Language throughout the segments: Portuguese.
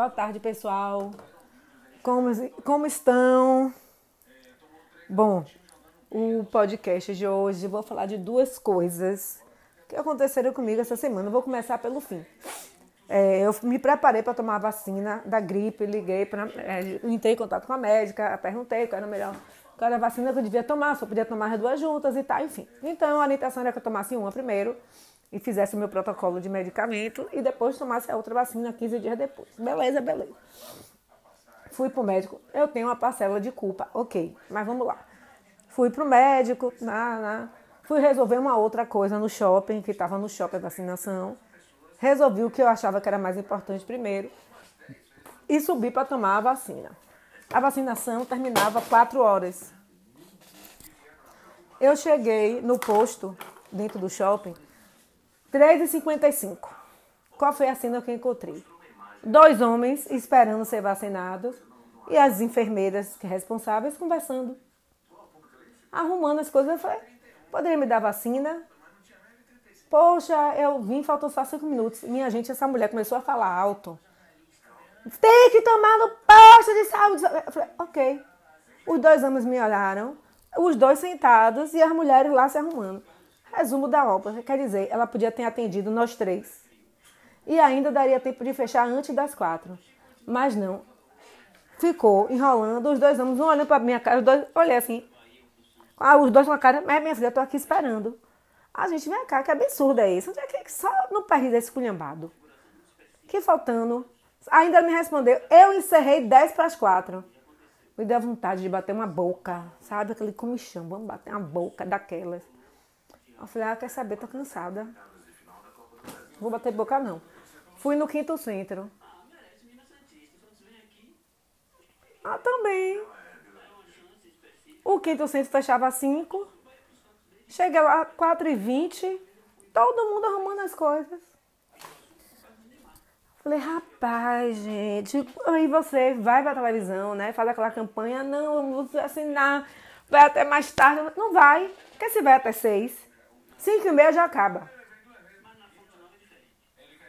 Boa tarde, pessoal. Como, como estão? Bom, o podcast de hoje vou falar de duas coisas que aconteceram comigo essa semana. Vou começar pelo fim. É, eu me preparei para tomar a vacina da gripe, liguei para. É, entrei em contato com a médica, perguntei qual era a melhor. Qual era a vacina que eu devia tomar, só podia tomar as duas juntas e tal, enfim. Então a orientação era que eu tomasse uma primeiro e fizesse o meu protocolo de medicamento e depois tomasse a outra vacina 15 dias depois. Beleza, beleza. Fui pro médico, eu tenho uma parcela de culpa, ok, mas vamos lá. Fui pro médico, na, na, fui resolver uma outra coisa no shopping, que estava no shopping a vacinação. Resolvi o que eu achava que era mais importante primeiro e subi para tomar a vacina. A vacinação terminava 4 horas. Eu cheguei no posto, dentro do shopping, 3h55. Qual foi a cena que eu encontrei? Dois homens esperando ser vacinados e as enfermeiras responsáveis conversando. Arrumando as coisas. Eu falei, poderia me dar vacina? Poxa, eu vim, faltou só cinco minutos. Minha gente, essa mulher começou a falar alto. Tem que tomar no posto de saúde. Eu falei, ok. Os dois homens me olharam, os dois sentados e as mulheres lá se arrumando. Resumo da obra, quer dizer, ela podia ter atendido nós três. E ainda daria tempo de fechar antes das quatro. Mas não. Ficou enrolando, os dois homens, um olhando para minha cara, os dois, olhei assim. Ah, os dois com a cara, mas minha filha, eu tô aqui esperando. A gente, vem cá, que absurdo é isso? Onde é que só no país desse culhambado? Que faltando. Ainda me respondeu, eu encerrei 10 para as quatro. Me deu vontade de bater uma boca, sabe? Aquele comichão, vamos bater uma boca daquelas. Eu falei, ah, quer saber, tô cansada. Vou bater boca não. Fui no quinto centro. Ah, também. O quinto centro fechava às 5. Cheguei lá às 4h20. Todo mundo arrumando as coisas. Falei, rapaz, gente. Aí você vai pra televisão, né? Faz aquela campanha. Não, vou assinar. Vai até mais tarde. Não vai. Porque se vai até 6 Cinco e meia já acaba.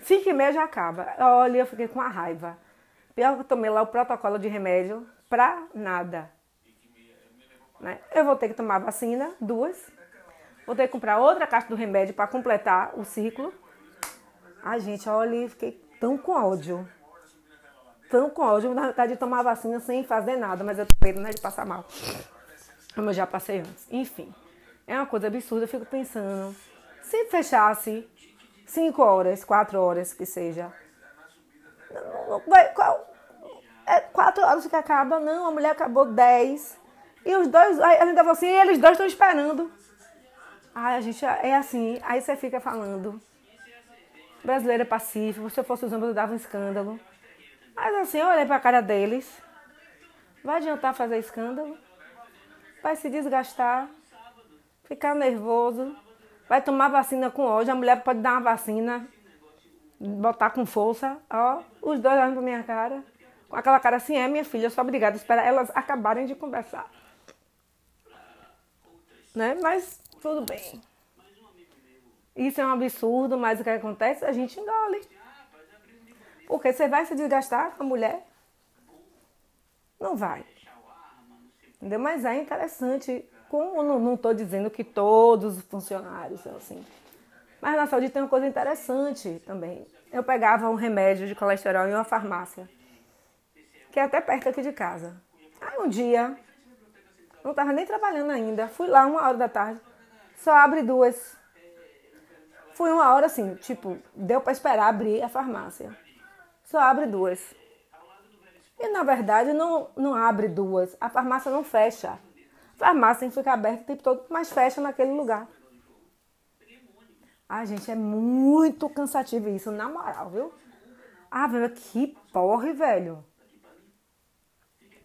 Cinco e meia já acaba. Olha, eu fiquei com a raiva. Pior que eu tomei lá o protocolo de remédio pra nada. Né? Eu vou ter que tomar vacina, duas. Vou ter que comprar outra caixa do remédio para completar o ciclo. Ai, gente, olha, fiquei tão com ódio. Tão com ódio, na vontade de tomar vacina sem fazer nada, mas eu tô medo, né, de passar mal. Como eu já passei antes. Enfim. É uma coisa absurda, eu fico pensando. Se fechasse cinco horas, quatro horas que seja. Vai, qual, é quatro horas que acaba, não, a mulher acabou dez. E os dois, a gente tava assim, eles dois estão esperando. Ai, a gente é assim, aí você fica falando. Brasileiro é pacífico, se eu fosse os homens eu dava um escândalo. Mas assim, eu olhei pra cara deles. Vai adiantar fazer escândalo? Vai se desgastar? Ficar nervoso, vai tomar vacina com ódio, a mulher pode dar uma vacina, botar com força, ó, os dois olhando pra minha cara, com aquela cara assim, é minha filha, eu sou obrigada a esperar elas acabarem de conversar. Né? Mas tudo bem. Isso é um absurdo, mas o que acontece? A gente engole. Porque você vai se desgastar com a mulher? Não vai. Entendeu? Mas é interessante como não estou dizendo que todos os funcionários são assim. Mas na saúde tem uma coisa interessante também. Eu pegava um remédio de colesterol em uma farmácia, que é até perto aqui de casa. Aí um dia, não estava nem trabalhando ainda, fui lá uma hora da tarde, só abre duas. Fui uma hora assim, tipo, deu para esperar abrir a farmácia. Só abre duas. E na verdade não, não abre duas, a farmácia não fecha. Farmácia tem que ficar aberta o tempo todo, mas fecha naquele lugar. Ai, gente, é muito cansativo isso, na moral, viu? Ah, velho, que porre, velho.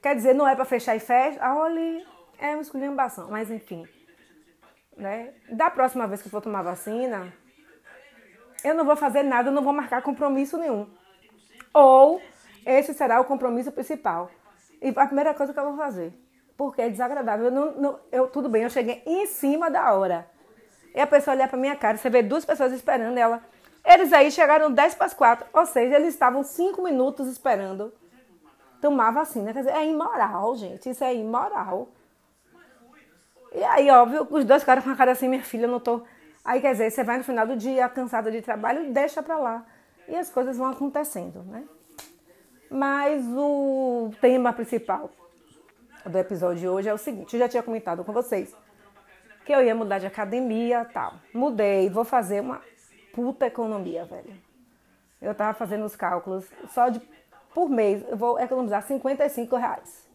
Quer dizer, não é para fechar e fecha? Ah, olha, é uma esculhambação, mas enfim. Né? Da próxima vez que for tomar vacina, eu não vou fazer nada, eu não vou marcar compromisso nenhum. Ou esse será o compromisso principal. E a primeira coisa que eu vou fazer porque é desagradável. Eu não, não, eu, tudo bem, eu cheguei em cima da hora. E a pessoa olha pra minha cara, você vê duas pessoas esperando ela. Eles aí chegaram 10 para as 4, ou seja, eles estavam 5 minutos esperando tomar vacina. Quer dizer, é imoral, gente. Isso é imoral. E aí, óbvio, os dois caras com a cara assim, minha filha, eu não tô. Aí, quer dizer, você vai no final do dia, cansada de trabalho, deixa pra lá. E as coisas vão acontecendo, né? Mas o tema principal do episódio de hoje é o seguinte: eu já tinha comentado com vocês que eu ia mudar de academia tal. Mudei, vou fazer uma puta economia, velho. Eu tava fazendo os cálculos, só de por mês eu vou economizar 55 reais.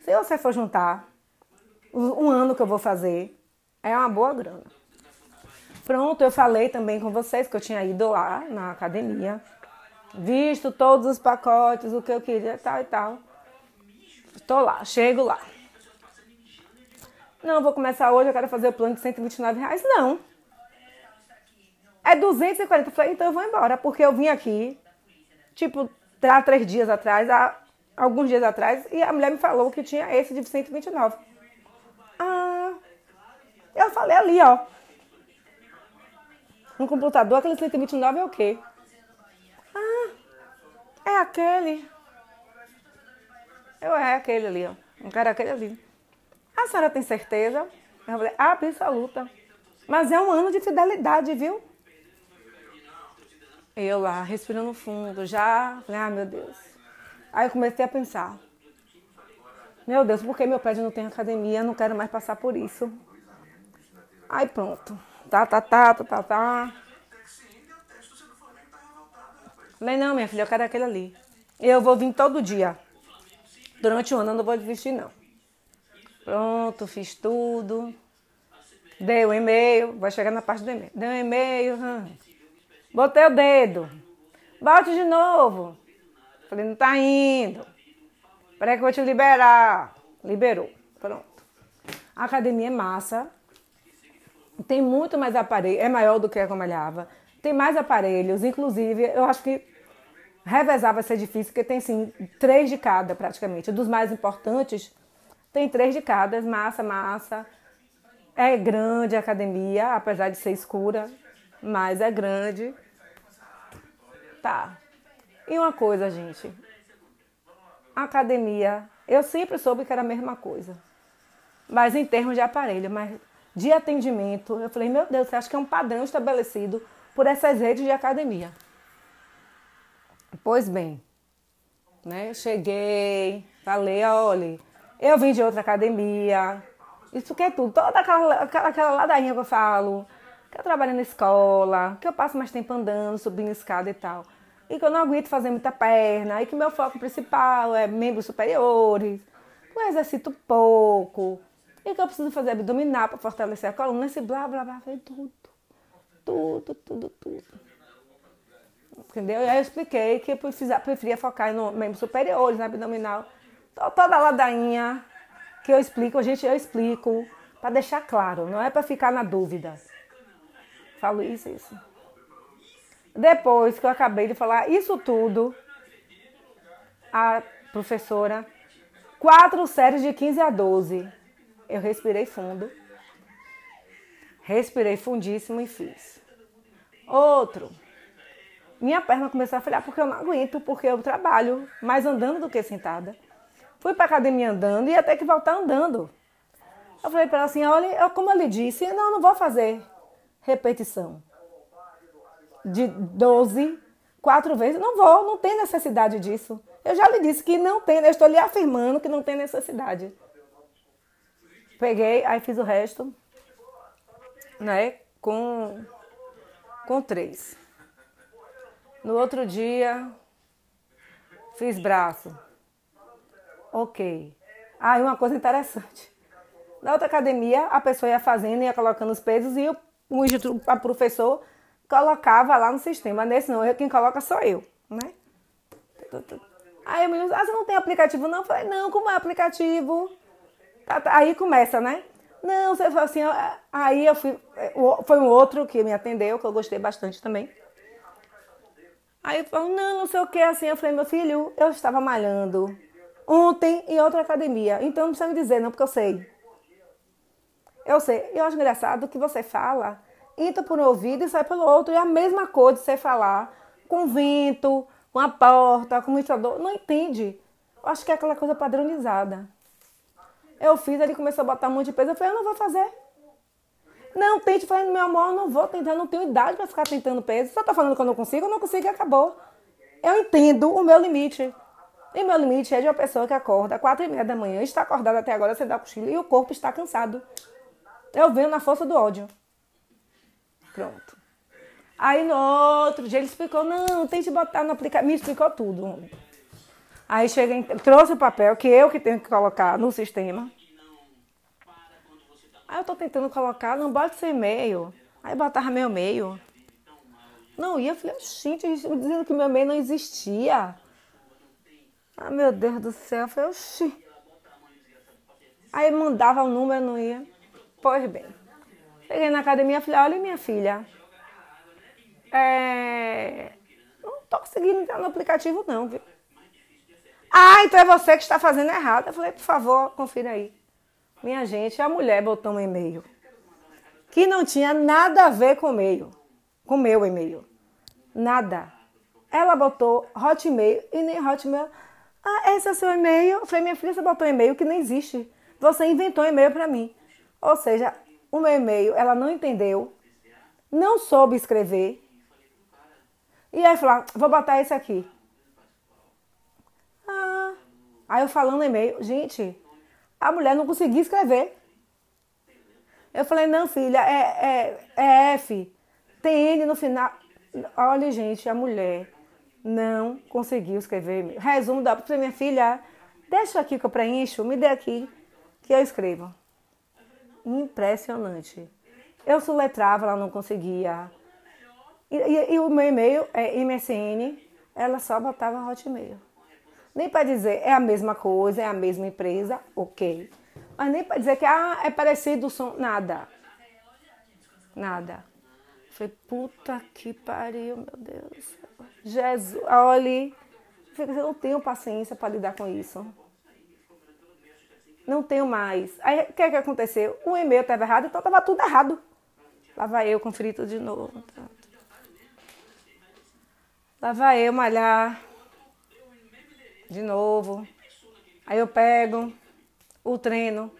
Se você for juntar um ano que eu vou fazer, é uma boa grana. Pronto, eu falei também com vocês que eu tinha ido lá na academia, visto todos os pacotes, o que eu queria, tal e tal. Estou lá, chego lá. Não, vou começar hoje, eu quero fazer o plano de 129 reais. Não. É 240. Eu falei, então eu vou embora, porque eu vim aqui, tipo, há três dias atrás, há alguns dias atrás, e a mulher me falou que tinha esse de 129. Ah, eu falei ali, ó. No computador, aquele 129 é o quê? Ah, é aquele. Eu é aquele ali, ó. Um cara aquele ali. A senhora tem certeza? Eu falei, absoluta. Mas é um ano de fidelidade, viu? Eu lá, respirando fundo, já. Falei, ah, meu Deus. Aí eu comecei a pensar. Meu Deus, por que meu prédio não tem academia? Não quero mais passar por isso. Aí pronto. Tá, tá, tá, tá, tá, tá. Falei, não, minha filha, eu quero aquele ali. Eu vou vir todo dia. Durante o ano eu não vou desistir, não. Pronto, fiz tudo. Dei o e-mail, vai chegar na parte do e-mail. Dei o e-mail, hum. botei o dedo. Bote de novo. Falei, não tá indo. Peraí que eu vou te liberar. Liberou. Pronto. A academia é massa. Tem muito mais aparelho. É maior do que a Comalhava. Tem mais aparelhos. Inclusive, eu acho que revezar vai ser difícil, porque tem assim, três de cada praticamente. Dos mais importantes, tem três de cada, massa, massa. É grande a academia, apesar de ser escura, mas é grande. Tá. E uma coisa, gente. academia, eu sempre soube que era a mesma coisa. Mas em termos de aparelho, mas de atendimento, eu falei, meu Deus, você acha que é um padrão estabelecido por essas redes de academia? Pois bem, né? Cheguei, falei, olha, eu vim de outra academia. Isso que é tudo. Toda aquela, aquela, ladainha que eu falo. Que eu trabalho na escola, que eu passo mais tempo andando, subindo escada e tal. E que eu não aguento fazer muita perna. E que meu foco principal é membros superiores. Que eu exercito pouco. E que eu preciso fazer abdominal para fortalecer a coluna. Esse blá, blá, blá. Foi tudo. Tudo, tudo, tudo. Entendeu? E aí eu expliquei que eu preferia focar no membros superiores, no abdominal toda a ladainha que eu explico, gente, eu explico para deixar claro, não é para ficar na dúvida. Falo isso, isso. Depois que eu acabei de falar isso tudo, a professora, quatro séries de 15 a 12. Eu respirei fundo. Respirei fundíssimo e fiz. Outro. Minha perna começou a falhar porque eu não aguento, porque eu trabalho mais andando do que sentada. Fui para academia andando e ter que voltar andando. Eu falei para ela assim: olha, como eu lhe disse, não, não vou fazer repetição de 12, quatro vezes. Não vou, não tem necessidade disso. Eu já lhe disse que não tem, eu estou lhe afirmando que não tem necessidade. Peguei, aí fiz o resto, né, com, com três. No outro dia, fiz braço. Ok. Ah, e uma coisa interessante. Na outra academia, a pessoa ia fazendo, ia colocando os pesos e o, o professor colocava lá no sistema. Nesse não, quem coloca sou eu, né? Aí o menino, ah, você não tem aplicativo não? Eu falei, não, como é aplicativo? Tá, tá. Aí começa, né? Não, você falou assim, aí eu fui, foi um outro que me atendeu, que eu gostei bastante também. Aí falou, não, não sei o que, assim, eu falei, meu filho, eu estava malhando ontem em outra academia. Então não precisa me dizer, não, porque eu sei. Eu sei. Eu acho engraçado que você fala entra por um ouvido e sai pelo outro. E a mesma coisa de você falar com vento, com a porta, com o ventilador. Não entende. Eu acho que é aquela coisa padronizada. Eu fiz, ele começou a botar um monte de peso. Eu falei, eu não vou fazer. Não, tente. Falei, meu amor, eu não vou tentar, não tenho idade para ficar tentando peso. Você tá falando que eu não consigo, eu não consigo e acabou. Eu entendo o meu limite. E meu limite é de uma pessoa que acorda às quatro e meia da manhã, está acordada até agora, você dá cochilo e o corpo está cansado. Eu venho na força do ódio. Pronto. Aí no outro dia ele explicou, não, tem que botar no aplicativo. Me explicou tudo. Aí cheguei, trouxe o papel, que eu que tenho que colocar no sistema. Aí eu tô tentando colocar, não bota seu e-mail. Aí botava meu e-mail. Não ia, eu falei, gente, dizendo que meu e-mail não existia. Ah, meu Deus do céu. Eu falei, oxi. Aí mandava o número, não ia. Pois bem. Cheguei na academia, falei, olha minha filha. É... Não tô conseguindo entrar no aplicativo não, viu? Ah, então é você que está fazendo errado. Eu falei, por favor, confira aí. Minha gente, a mulher botou um e-mail que não tinha nada a ver com o e-mail, com meu e-mail. Nada. Ela botou Hotmail e nem Hotmail. Ah, esse é o seu e-mail? Falei, minha filha, você botou um e-mail que não existe. Você inventou um e-mail para mim. Ou seja, o meu e-mail ela não entendeu, não soube escrever. E aí falou, vou botar esse aqui. Ah, aí eu falando e-mail, gente, a mulher não conseguia escrever. Eu falei, não, filha, é, é, é F, tem N no final. Olha, gente, a mulher não conseguiu escrever. Resumo da para minha filha. Deixa aqui que eu preencho, me dê aqui que eu escrevo. Impressionante. Eu soletrava, ela não conseguia. E, e, e o meu e-mail é MSN, ela só botava Hotmail. Nem para dizer é a mesma coisa, é a mesma empresa, ok. Mas nem para dizer que ah, é parecido o som, nada. Nada. Falei, puta que pariu, meu Deus. Jesus, olhe, eu não tenho paciência para lidar com isso. Não tenho mais. Aí o que, é que aconteceu? O e-mail estava errado, então estava tudo errado. Lá vai eu conferir tudo de novo. Lá vai eu malhar de novo. Aí eu pego o treino.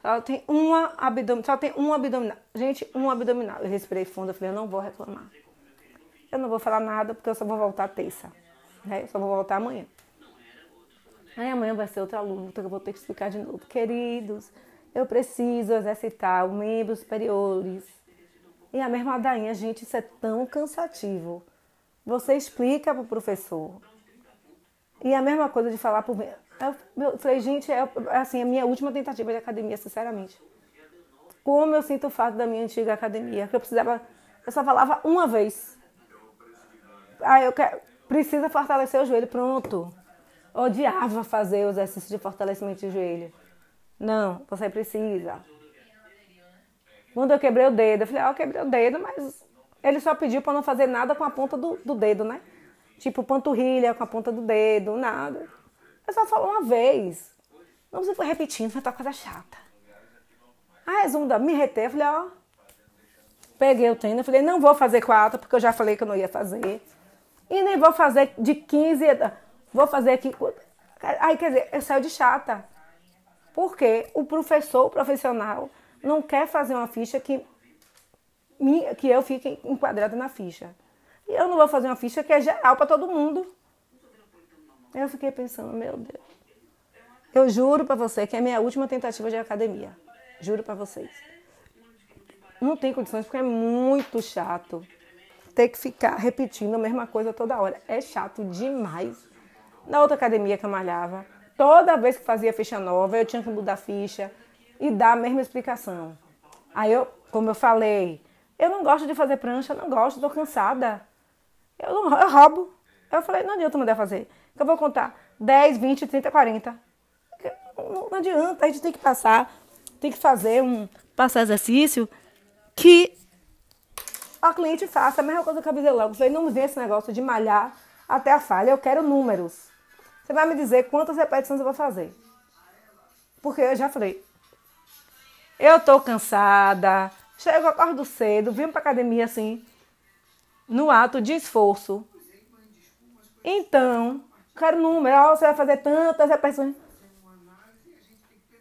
Só tem uma abdominal, só tem um abdominal. Gente, um abdominal. Eu respirei fundo, eu falei, eu não vou reclamar. Eu não vou falar nada porque eu só vou voltar terça. Né? Eu só vou voltar amanhã. Aí amanhã vai ser outra luta que eu vou ter que explicar de novo. Queridos, eu preciso exercitar os membros superiores. E a mesma dainha, gente, isso é tão cansativo. Você explica para o professor. E a mesma coisa de falar por eu falei, gente, é assim, a minha última tentativa de academia, sinceramente. Como eu sinto falta da minha antiga academia, que eu precisava, eu só falava uma vez. Ah, eu quero, precisa fortalecer o joelho, pronto. Odiava fazer o exercício de fortalecimento de joelho. Não, você precisa. Quando eu quebrei o dedo, eu falei, oh, eu quebrei o dedo, mas ele só pediu para não fazer nada com a ponta do, do dedo, né? Tipo panturrilha com a ponta do dedo, nada. Eu só falou uma vez. Não você foi repetindo, foi uma coisa chata. A resumo da me reter, eu falei, ó. Peguei o treino, falei, não vou fazer quatro, porque eu já falei que eu não ia fazer. E nem vou fazer de 15, vou fazer aqui. Aí, quer dizer, eu saio de chata. Porque o professor, o profissional, não quer fazer uma ficha que, que eu fique enquadrada na ficha. Eu não vou fazer uma ficha que é geral para todo mundo. Eu fiquei pensando, meu Deus. Eu juro para você que é a minha última tentativa de academia. Juro para vocês. Não tem condições porque é muito chato ter que ficar repetindo a mesma coisa toda hora. É chato demais. Na outra academia que eu malhava, toda vez que fazia ficha nova, eu tinha que mudar a ficha e dar a mesma explicação. Aí eu, como eu falei, eu não gosto de fazer prancha, não gosto, tô cansada. Eu, não, eu roubo. Eu falei, não adianta mandar fazer eu vou contar 10, 20, 30, 40. Não, não adianta, a gente tem que passar, tem que fazer um passar exercício que a cliente faça a mesma coisa que eu avisei logo. Falei, não vê esse negócio de malhar até a falha, eu quero números. Você vai me dizer quantas repetições eu vou fazer. Porque eu já falei, eu tô cansada, Chego, acordo cedo, vim pra academia assim, no ato de esforço. Então, quero número, você vai fazer tantas repetições.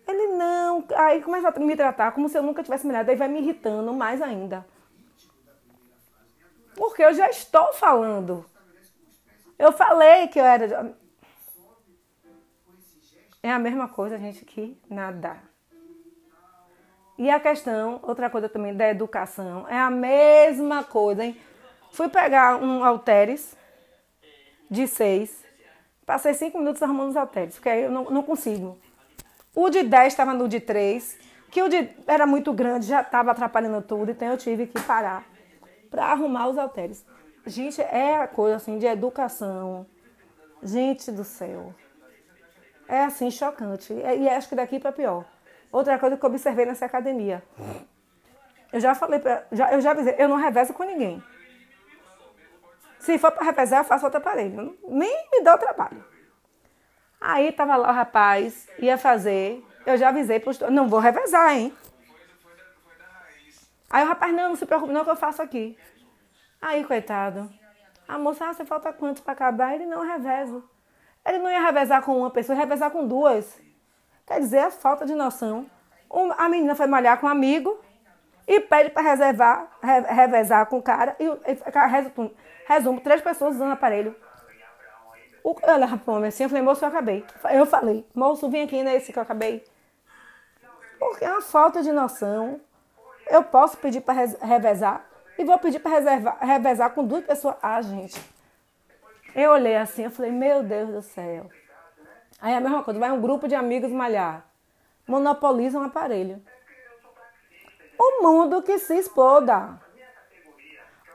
Ele não, aí começa a me tratar como se eu nunca tivesse me aí vai me irritando mais ainda. Porque eu já estou falando. Eu falei que eu era. É a mesma coisa, gente, que nadar. E a questão, outra coisa também da educação, é a mesma coisa, hein? Fui pegar um halteres de seis, passei cinco minutos arrumando os halteres, porque aí eu não, não consigo. O de 10 estava no de 3, que o de era muito grande, já estava atrapalhando tudo, então eu tive que parar para arrumar os halteres. Gente, é a coisa assim de educação. Gente do céu. É assim chocante. E acho que daqui para pior. Outra coisa que eu observei nessa academia. Eu já falei para, eu já avisei, eu não revezo com ninguém. Se for para revezar, eu faço outro aparelho. Nem me dá o trabalho. Aí tava lá o rapaz, ia fazer. Eu já avisei pro não vou revezar, hein? Aí o rapaz, não, não se preocupe, não que eu faço aqui. Aí, coitado. A moça, ah, você falta quanto para acabar? Ele não revezo. Ele não ia revezar com uma pessoa, ia revezar com duas. Quer dizer, a falta de noção. A menina foi malhar com um amigo e pede para reservar, revezar com o cara. E resumo, resumo, três pessoas usando aparelho. O, eu olhava assim, eu falei, moço, eu acabei. Eu falei, moço, vem aqui nesse que eu acabei. Porque é uma falta de noção. Eu posso pedir para revezar e vou pedir para revezar com duas pessoas. Ah, gente. Eu olhei assim, eu falei, meu Deus do céu. Aí é a mesma coisa, vai um grupo de amigos malhar. Monopolizam um aparelho. O mundo que se exploda.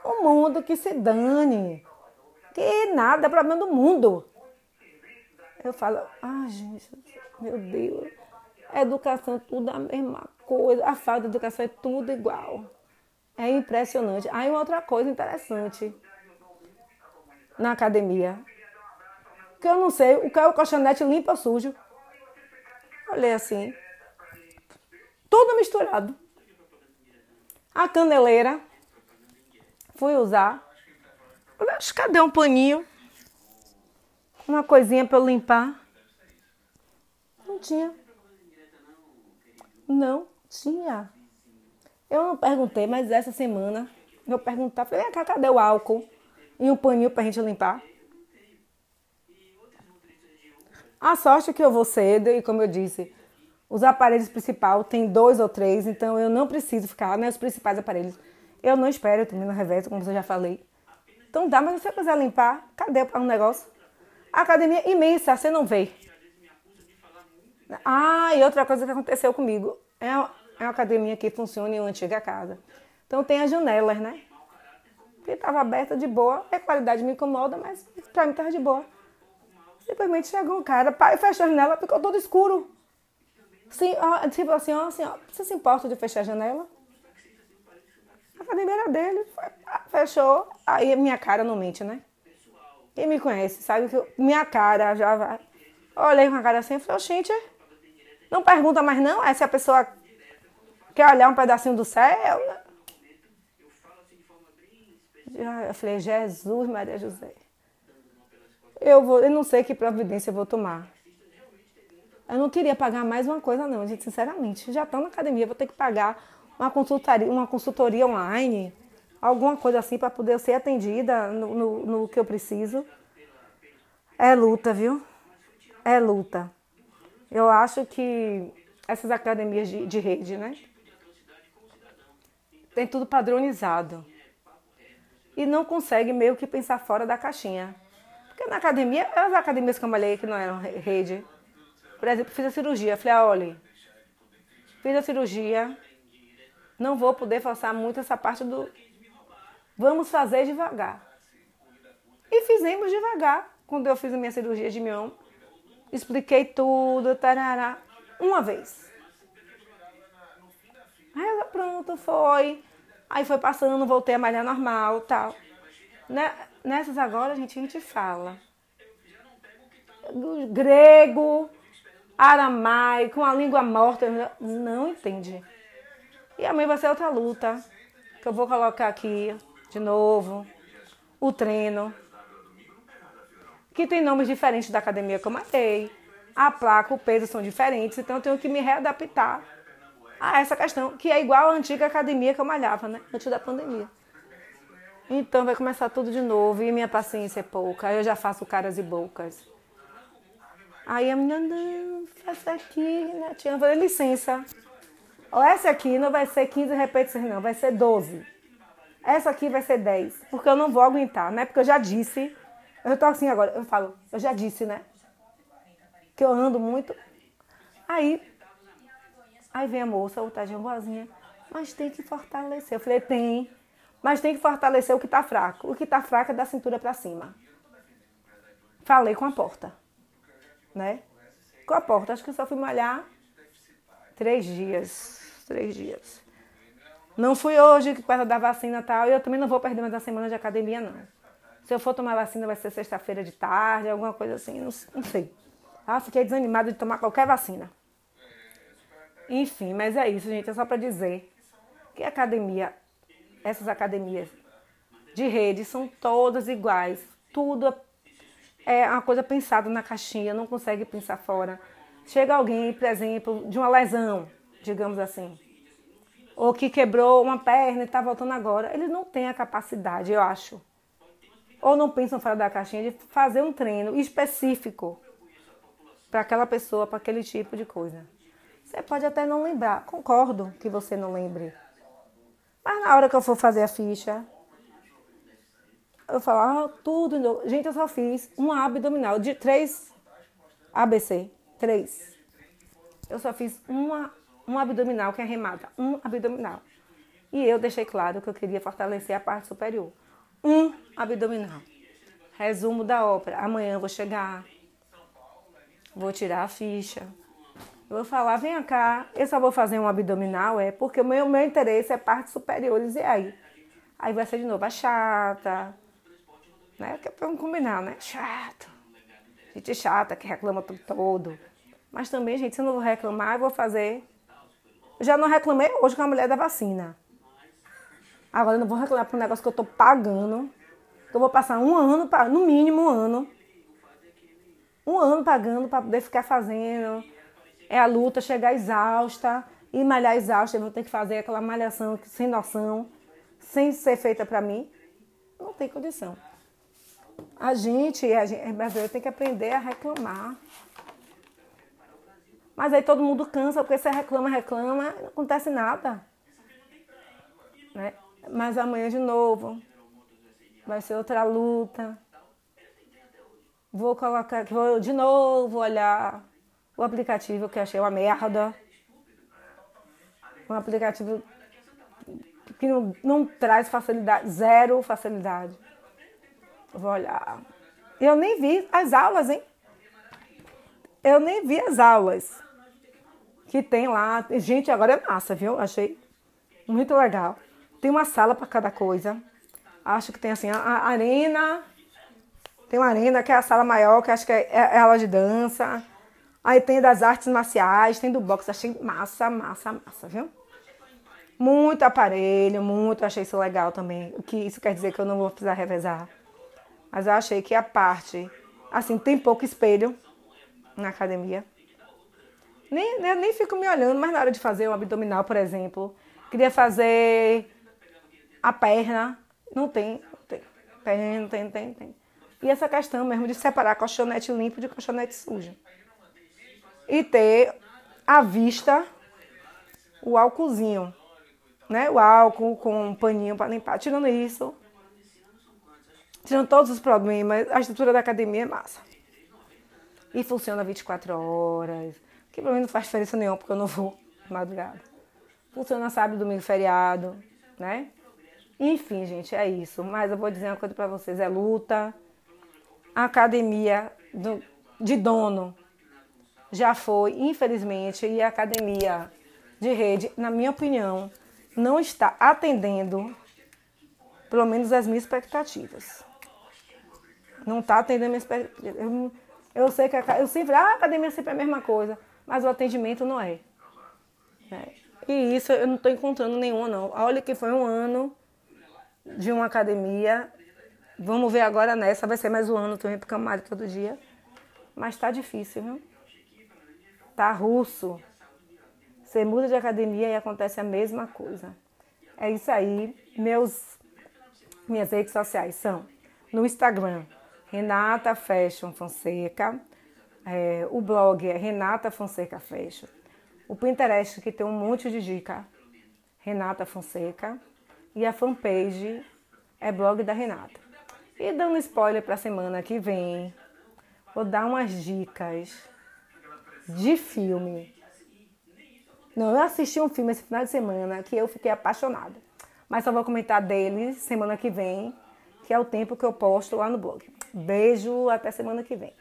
O mundo que se dane. Que nada é problema do mundo. Eu falo, ah, gente, meu Deus. Educação é tudo a mesma coisa. A falta de educação é tudo igual. É impressionante. Aí outra coisa interessante na academia que eu não sei o que é o colchonete limpo ou sujo. Olhei assim. Tudo misturado. A caneleira. Fui usar. Falei, cadê um paninho? Uma coisinha para limpar. Não tinha. Não tinha. Eu não perguntei, mas essa semana eu perguntar, falei, cadê o álcool? E um paninho pra gente limpar. A sorte é que eu vou cedo e, como eu disse, os aparelhos principais tem dois ou três, então eu não preciso ficar, né? Os principais aparelhos. Eu não espero, eu também no reverso, como eu já falei. Então dá, mas se você quiser limpar, cadê o negócio? A academia é imensa, você não vê. Ah, e outra coisa que aconteceu comigo. É uma, é uma academia que funciona em uma antiga casa. Então tem as janelas, né? Que estava aberta de boa. A qualidade me incomoda, mas pra mim estava de boa. Simplesmente chegou um cara, pai, fechou a janela, ficou todo escuro. Sim, ó, tipo assim, ó, assim, ó, você se importa de fechar a janela? A era dele, fechou. Aí minha cara não mente, né? Quem me conhece sabe que eu, minha cara já vai. Olhei com a cara assim e falei, gente, não pergunta mais não, é se a pessoa quer olhar um pedacinho do céu. Eu falei, Jesus, Maria José eu, vou, eu não sei que providência eu vou tomar. Eu não queria pagar mais uma coisa, não, gente, sinceramente. Já estão na academia, vou ter que pagar uma consultoria, uma consultoria online, alguma coisa assim para poder ser atendida no, no, no, que eu preciso. É luta, viu? É luta. Eu acho que essas academias de, de rede, né? Tem tudo padronizado. E não consegue meio que pensar fora da caixinha. Porque na academia, as academias que eu malhei que não eram rede, por exemplo, fiz a cirurgia. Falei, ah, olha, fiz a cirurgia, não vou poder forçar muito essa parte do. Vamos fazer devagar. E fizemos devagar. Quando eu fiz a minha cirurgia de miom, expliquei tudo, tarará, uma vez. Aí pronto, foi. Aí foi passando, voltei a malhar normal, tal. Né? Nessas agora, a gente, a gente fala grego, aramaico, uma língua morta, não entende. E amanhã vai ser outra luta, que eu vou colocar aqui de novo o treino, que tem nomes diferentes da academia que eu matei. A placa, o peso são diferentes, então eu tenho que me readaptar a essa questão, que é igual à antiga academia que eu malhava, né? Antes da pandemia. Então vai começar tudo de novo e minha paciência é pouca. Eu já faço caras e bocas. Aí a menina, não, faça aqui. Eu falei, licença. Essa aqui não vai ser 15 repetições, não, vai ser 12. Essa aqui vai ser 10. Porque eu não vou aguentar, né? Porque eu já disse. Eu tô assim agora, eu falo, eu já disse, né? Que eu ando muito. Aí, aí vem a moça, o tadinho boazinha. Mas tem que fortalecer. Eu falei, tem. Mas tem que fortalecer o que está fraco. O que está fraco é da cintura para cima. Falei com a porta. Né? Com a porta. Acho que só fui malhar três dias. Três dias. Não fui hoje, que perto da vacina e tal. Eu também não vou perder mais a semana de academia, não. Se eu for tomar vacina, vai ser sexta-feira de tarde, alguma coisa assim. Não, não sei. Ah, fiquei desanimada de tomar qualquer vacina. Enfim, mas é isso, gente. É só para dizer que academia essas academias de rede são todas iguais. Tudo é uma coisa pensada na caixinha, não consegue pensar fora. Chega alguém, por exemplo, de uma lesão, digamos assim, ou que quebrou uma perna e está voltando agora, eles não têm a capacidade, eu acho, ou não pensam fora da caixinha de fazer um treino específico para aquela pessoa, para aquele tipo de coisa. Você pode até não lembrar, concordo que você não lembre. Mas na hora que eu for fazer a ficha, eu falo, ah, tudo. Gente, eu só fiz uma abdominal de três ABC. Três. Eu só fiz uma, um abdominal que é remata. Um abdominal. E eu deixei claro que eu queria fortalecer a parte superior. Um abdominal. Resumo da ópera. Amanhã eu vou chegar. Vou tirar a ficha. Eu vou falar, vem cá, eu só vou fazer um abdominal, é porque o meu, meu interesse é partes superiores, e aí? Aí vai ser de novo a chata, né? Que é pra não combinar, né? Chato. Gente chata que reclama tudo todo. Mas também, gente, se eu não vou reclamar, eu vou fazer. Já não reclamei hoje com a mulher da vacina. Agora eu não vou reclamar por um negócio que eu tô pagando. Que eu vou passar um ano, no mínimo um ano. Um ano pagando para poder ficar fazendo é a luta, chegar exausta e malhar exausta. Eu vou ter que fazer aquela malhação sem noção, sem ser feita para mim. Não tem condição. A gente, a gente brasileiro tem que aprender a reclamar. Mas aí todo mundo cansa, porque você reclama, reclama, não acontece nada. Né? Mas amanhã de novo. Vai ser outra luta. Vou colocar, vou de novo olhar o aplicativo que achei uma merda. Um aplicativo que não, não traz facilidade, zero facilidade. Vou olhar. Eu nem vi as aulas, hein? Eu nem vi as aulas que tem lá. Gente, agora é massa, viu? Achei muito legal. Tem uma sala para cada coisa. Acho que tem assim a, a, arena. Tem uma arena que é a sala maior, que acho que é, é, é aula de dança. Aí tem das artes marciais, tem do boxe, achei massa, massa, massa, viu? Muito aparelho, muito, achei isso legal também. O que isso quer dizer que eu não vou precisar revezar. Mas eu achei que a parte, assim, tem pouco espelho na academia. Nem, nem, nem fico me olhando, mas na hora de fazer o abdominal, por exemplo, queria fazer a perna, não tem, não tem. Tem, tem, tem, tem. E essa questão mesmo de separar colchonete limpo de colchonete sujo e ter à vista o álcoolzinho, né? O álcool com um paninho para limpar. Tirando isso, tirando todos os problemas, a estrutura da academia é massa. E funciona 24 horas, que para mim não faz diferença nenhuma, porque eu não vou madrugada. Funciona sábado, domingo, feriado, né? Enfim, gente, é isso. Mas eu vou dizer uma coisa para vocês: é luta. A academia do, de dono já foi, infelizmente, e a academia de rede, na minha opinião, não está atendendo, pelo menos, as minhas expectativas. Não está atendendo minhas expectativas. Eu, eu sei que a, eu sempre, ah, a academia sempre é a mesma coisa, mas o atendimento não é. é. E isso eu não estou encontrando nenhuma, não. Olha que foi um ano de uma academia. Vamos ver agora nessa, vai ser mais um ano também, porque eu malho todo dia. Mas tá difícil, viu? Tá russo. Você muda de academia e acontece a mesma coisa. É isso aí. Meus, minhas redes sociais são no Instagram, Renata Fashion Fonseca. É, o blog é Renata Fonseca Fashion. O Pinterest, que tem um monte de dica, Renata Fonseca. E a fanpage é blog da Renata. E dando spoiler para a semana que vem, vou dar umas dicas de filme. Não, eu assisti um filme esse final de semana que eu fiquei apaixonada. Mas só vou comentar dele semana que vem, que é o tempo que eu posto lá no blog. Beijo, até semana que vem.